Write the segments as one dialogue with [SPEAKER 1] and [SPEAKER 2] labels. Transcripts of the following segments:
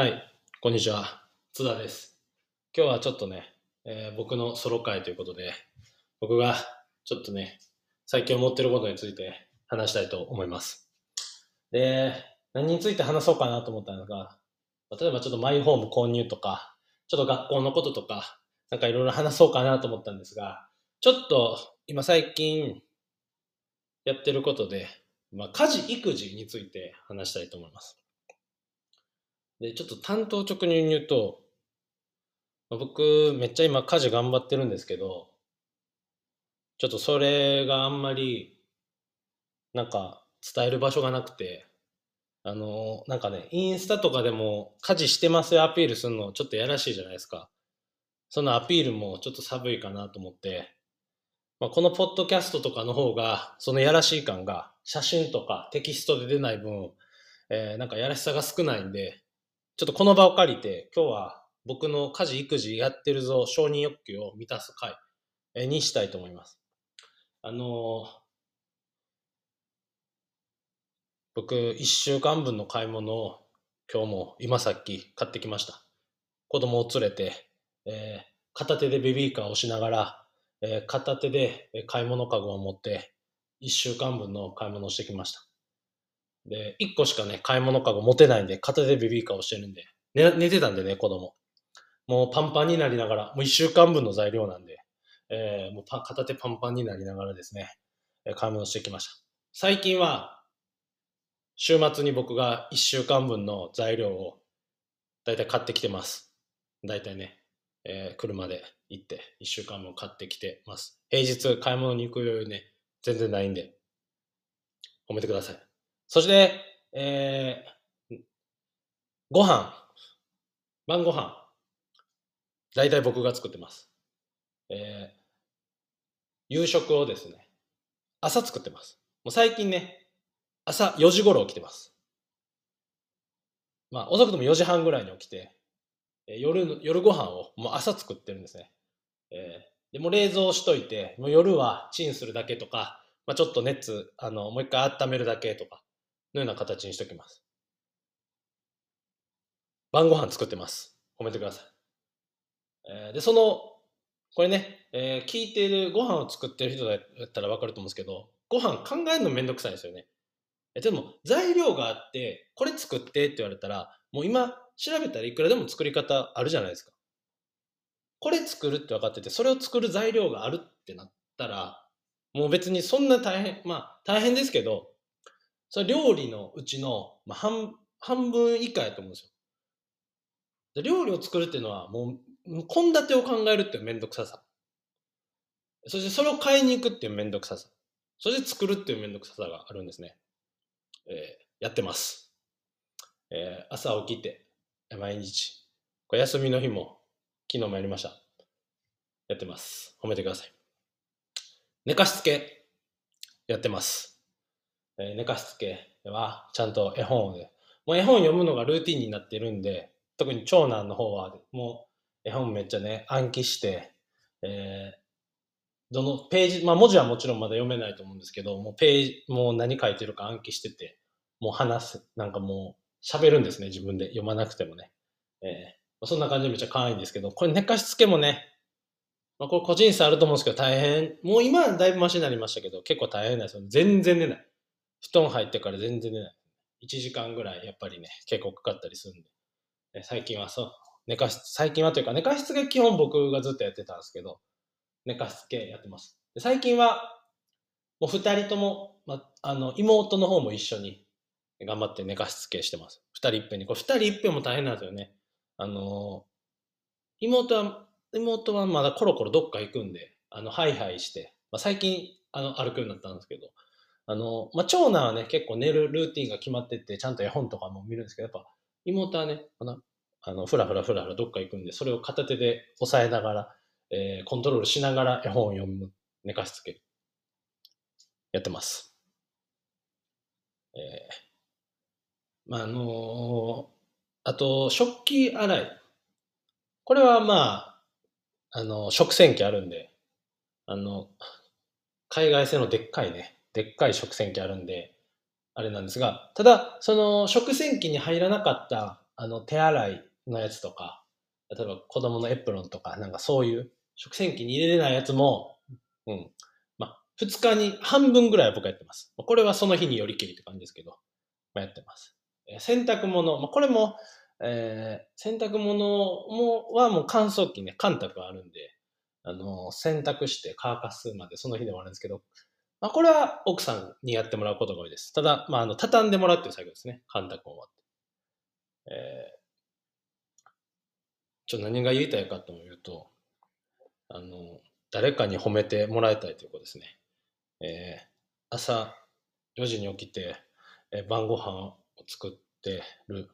[SPEAKER 1] はい、こんにちは。津田です。今日はちょっとね、えー僕のソロ会ということで、僕がちょっとね、最近思ってることについて話したいと思います。で、何について話そうかなと思ったのが、例えばちょっとマイホーム購入とか、ちょっと学校のこととか、なんかいろいろ話そうかなと思ったんですが、ちょっと今最近やってることで、まあ、家事育児について話したいと思います。で、ちょっと担当直入に言うと、まあ僕、めっちゃ今家事頑張ってるんですけど、ちょっとそれがあんまり、なんか伝える場所がなくて、あの、なんかね、インスタとかでも家事してますよアピールするのちょっとやらしいじゃないですか。そのアピールもちょっと寒いかなと思って、まあ、このポッドキャストとかの方が、そのやらしい感が写真とかテキストで出ない分、えーなんかやらしさが少ないんで、ちょっとこの場を借りて、今日は僕の家事育児やってるぞ承認欲求を満たす回えにしたいと思います。あのー僕、1週間分の買い物を今日も今さっき買ってきました。子供を連れて、えー片手でベビーカーをしながら、えー片手でえ買い物かごを持って、1週間分の買い物をしてきました。で、1個しかね、買い物かご持てないんで、片手でベビーカーをしてるんで、寝寝てたんでね、子供。もうパンパンになりながら、もう1週間分の材料なんで、えーもうパ片手パンパンになりながらですね、買い物してきました。最近は、週末に僕が1週間分の材料をだいたい買ってきてます。だいたいね、えー車で行って1週間分買ってきてます。平日買い物に行く余裕ね、全然ないんで、褒めてください。そして、えーご飯、晩ご飯、だいたい僕が作ってます。えー夕食をですね、朝作ってます。もう最近ね、朝4時頃起きてます。まあ、遅くとも4時半ぐらいに起きて、えー夜、夜ご飯をもう朝作ってるんですね。えーでも冷蔵しといて、もう夜はチンするだけとか、まあ、ちょっと熱、あの、もう一回温めるだけとか、のような形にしときます。晩ご飯作ってます。褒めてください。えーで、その、これね、えー聞いているご飯を作ってる人だったらわかると思うんですけど、ご飯考えるのめんどくさいですよね。でも、材料があって、これ作ってって言われたら、もう今調べたらいくらでも作り方あるじゃないですか。これ作るって分かってて、それを作る材料があるってなったら、もう別にそんな大変、まあ大変ですけど、それ料理のうちの、まあ、半半分以下やと思うんですよ。で料理を作るっていうのはもう、献立を考えるっていうめんどくささ。そしてそれを買いに行くっていうめんどくささ。そして作るっていうめんどくささがあるんですね。えーやってます。えー朝起きて、毎日。これ休みの日も、昨日もやりました。やってます。褒めてください。寝かしつけ、やってます。えー寝かしつけは、ちゃんと絵本をね、もう絵本読むのがルーティンになってるんで、特に長男の方は、もう絵本めっちゃね、暗記して、えーどのページ、まあ文字はもちろんまだ読めないと思うんですけど、もうページ、もう何書いてるか暗記してて、もう話す、なんかもう喋るんですね、自分で読まなくてもね。えーそんな感じでめっちゃ可愛いんですけど、これ寝かしつけもね、ま、これ個人差あると思うんですけど大変、もう今はだいぶマシになりましたけど、結構大変なんですよ。全然寝ない。布団入ってから全然寝ない。1時間ぐらいやっぱりね、結構かかったりするんで。え最近はそう、寝かし、最近はというか寝かしつけ基本僕がずっとやってたんですけど、寝かしつけやってます。で最近は、もう二人とも、ま、あの、妹の方も一緒に頑張って寝かしつけしてます。二人いっぺんに。これ二人いっぺんも大変なんですよね。あの、妹は、妹はまだコロコロどっか行くんで、あの、ハイハイして、まあ、最近、あの、歩くようになったんですけど、あの、まあ、長男はね、結構寝るルーティンが決まってて、ちゃんと絵本とかも見るんですけど、やっぱ、妹はね、あの、あのふらふらふらふらどっか行くんで、それを片手で押さえながら、えーコントロールしながら絵本を読む、寝かしつける。やってます。えーまあ、あのあと、食器洗い。これはまあ、あの、食洗機あるんで、あの、海外製のでっかいね、でっかい食洗機あるんで、あれなんですが、ただ、その食洗機に入らなかった、あの、手洗いのやつとか、例えば子供のエプロンとか、なんかそういう食洗機に入れれないやつも、うん。まあ、2日に半分ぐらいは僕はやってます。これはその日によりきりって感じですけど、まあ、やってます。え洗濯物、まあ、これも、えー、洗濯物もはもう乾燥機ね、乾濯があるんで、あの、洗濯して乾かすまでその日で終わるんですけど、まあ、これは奥さんにやってもらうことが多いです。ただ、まあ、あの、畳んでもらうっていう作業ですね。乾濯終わって。えー、ちょっと何が言いたいかというと、あの、誰かに褒めてもらいたいということですね。えー、朝4時に起きて、えー、晩ご飯を作ってる、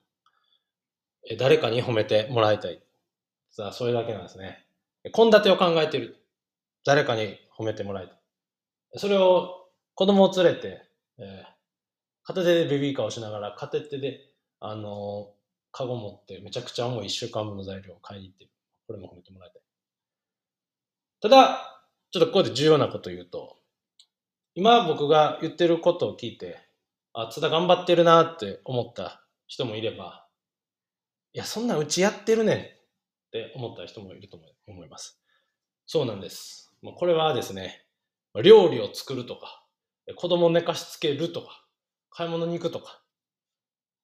[SPEAKER 1] えー、誰かに褒めてもらいたい。さあ、それだけなんですね。献立を考えてる。誰かに褒めてもらいたい。それを子供を連れて、えー、片手でベビーカーをしながら、片手で、あのー、カゴ持ってめちゃくちゃ重い一週間分の材料を買いに行って。これも褒めてもらいたい。ただ、ちょっとここで重要なこと言うと、今僕が言ってることを聞いて、あ、津田頑張ってるなって思った人もいれば、いや、そんなうちやってるねんって思った人もいると思います。そうなんです。もうこれはですね、料理を作るとか、子供を寝かしつけるとか、買い物に行くとか、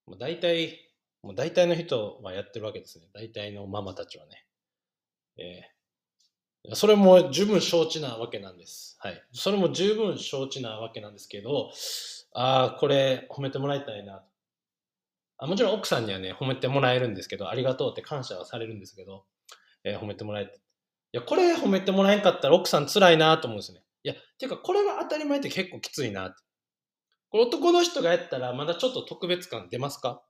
[SPEAKER 1] もう大体、もう大体の人はやってるわけですね。大体のママたちはね。えー、それも十分承知なわけなんです。はい。それも十分承知なわけなんですけど、ああ、これ褒めてもらいたいな。あもちろん奥さんにはね、褒めてもらえるんですけど、ありがとうって感謝はされるんですけど、えー、褒めてもらえて。いや、これ褒めてもらえんかったら奥さん辛いなと思うんですね。いや、ていうか、これが当たり前って結構きついなって。これ男の人がやったら、まだちょっと特別感出ますか？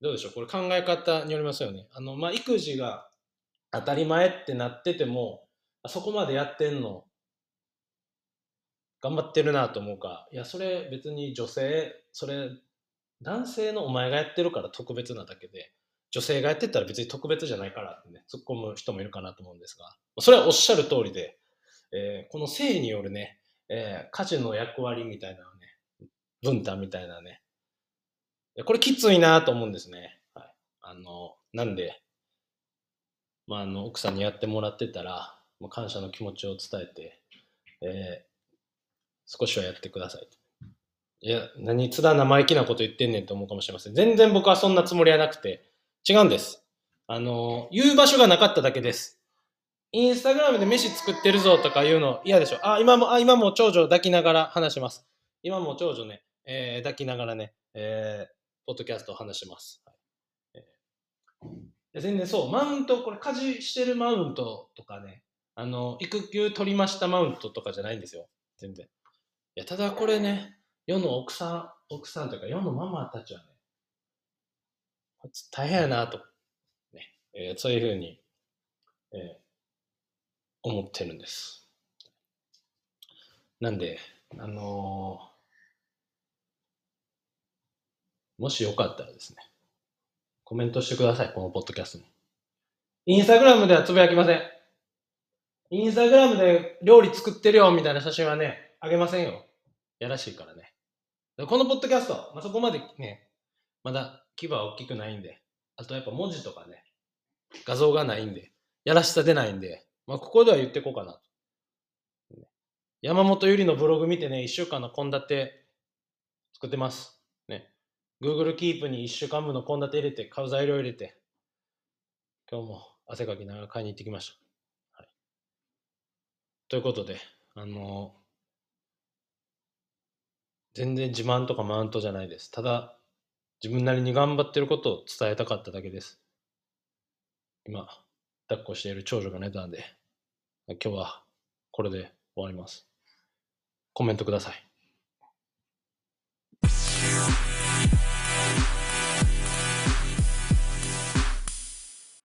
[SPEAKER 1] どうでしょう？これ考え方によりますよね。あの、まあ、育児が当たり前ってなってても、あそこまでやってんの、頑張ってるなと思うか、いや、それ別に女性、それ、男性のお前がやってるから特別なだけで、女性がやってたら別に特別じゃないからってね、突っ込む人もいるかなと思うんですが、それはおっしゃる通りで、えー、この性によるね、えー、家事の役割みたいなね、分担みたいなね、これきついなと思うんですね。はい。あの、なんで、まあ、あの、奥さんにやってもらってたら、まあ、感謝の気持ちを伝えて、えー、少しはやってください。いや、何、津田生意気なこと言ってんねんと思うかもしれません。全然僕はそんなつもりはなくて、違うんです。あの、言う場所がなかっただけです。インスタグラムで飯作ってるぞとか言うの嫌でしょ。あ、今も、あ、今も長女抱きながら話します。今も長女ね、えー、抱きながらね、えー、ポッドキャストを話します。はいえー、全然そう、マウント、これ家事してるマウントとかね、あの、育休取りましたマウントとかじゃないんですよ。全然。いや、ただこれね、世の奥さん、奥さんというか世のママたちはね、大変やなと、ね、えー、そういうふうに、えー思ってるんです。なんで、あのー、もしよかったらですね、コメントしてください、このポッドキャストに。インスタグラムではつぶやきません。インスタグラムで料理作ってるよみたいな写真はね、あげませんよ。やらしいからね。このポッドキャスト、まあ、そこまでね、まだ規模は大きくないんで、あとやっぱ文字とかね、画像がないんで、やらしさ出ないんで、まあ、ここでは言っていこうかな。山本ゆりのブログ見てね、1週間の献立作ってます。ね。Google Keep に1週間分の献立入れて、買う材料入れて、今日も汗かきながら買いに行ってきました。はい、ということで、あのー、全然自慢とかマウントじゃないです。ただ、自分なりに頑張ってることを伝えたかっただけです。今、抱っこしている長女が寝たんで、今日はこれで終わります。コメントください。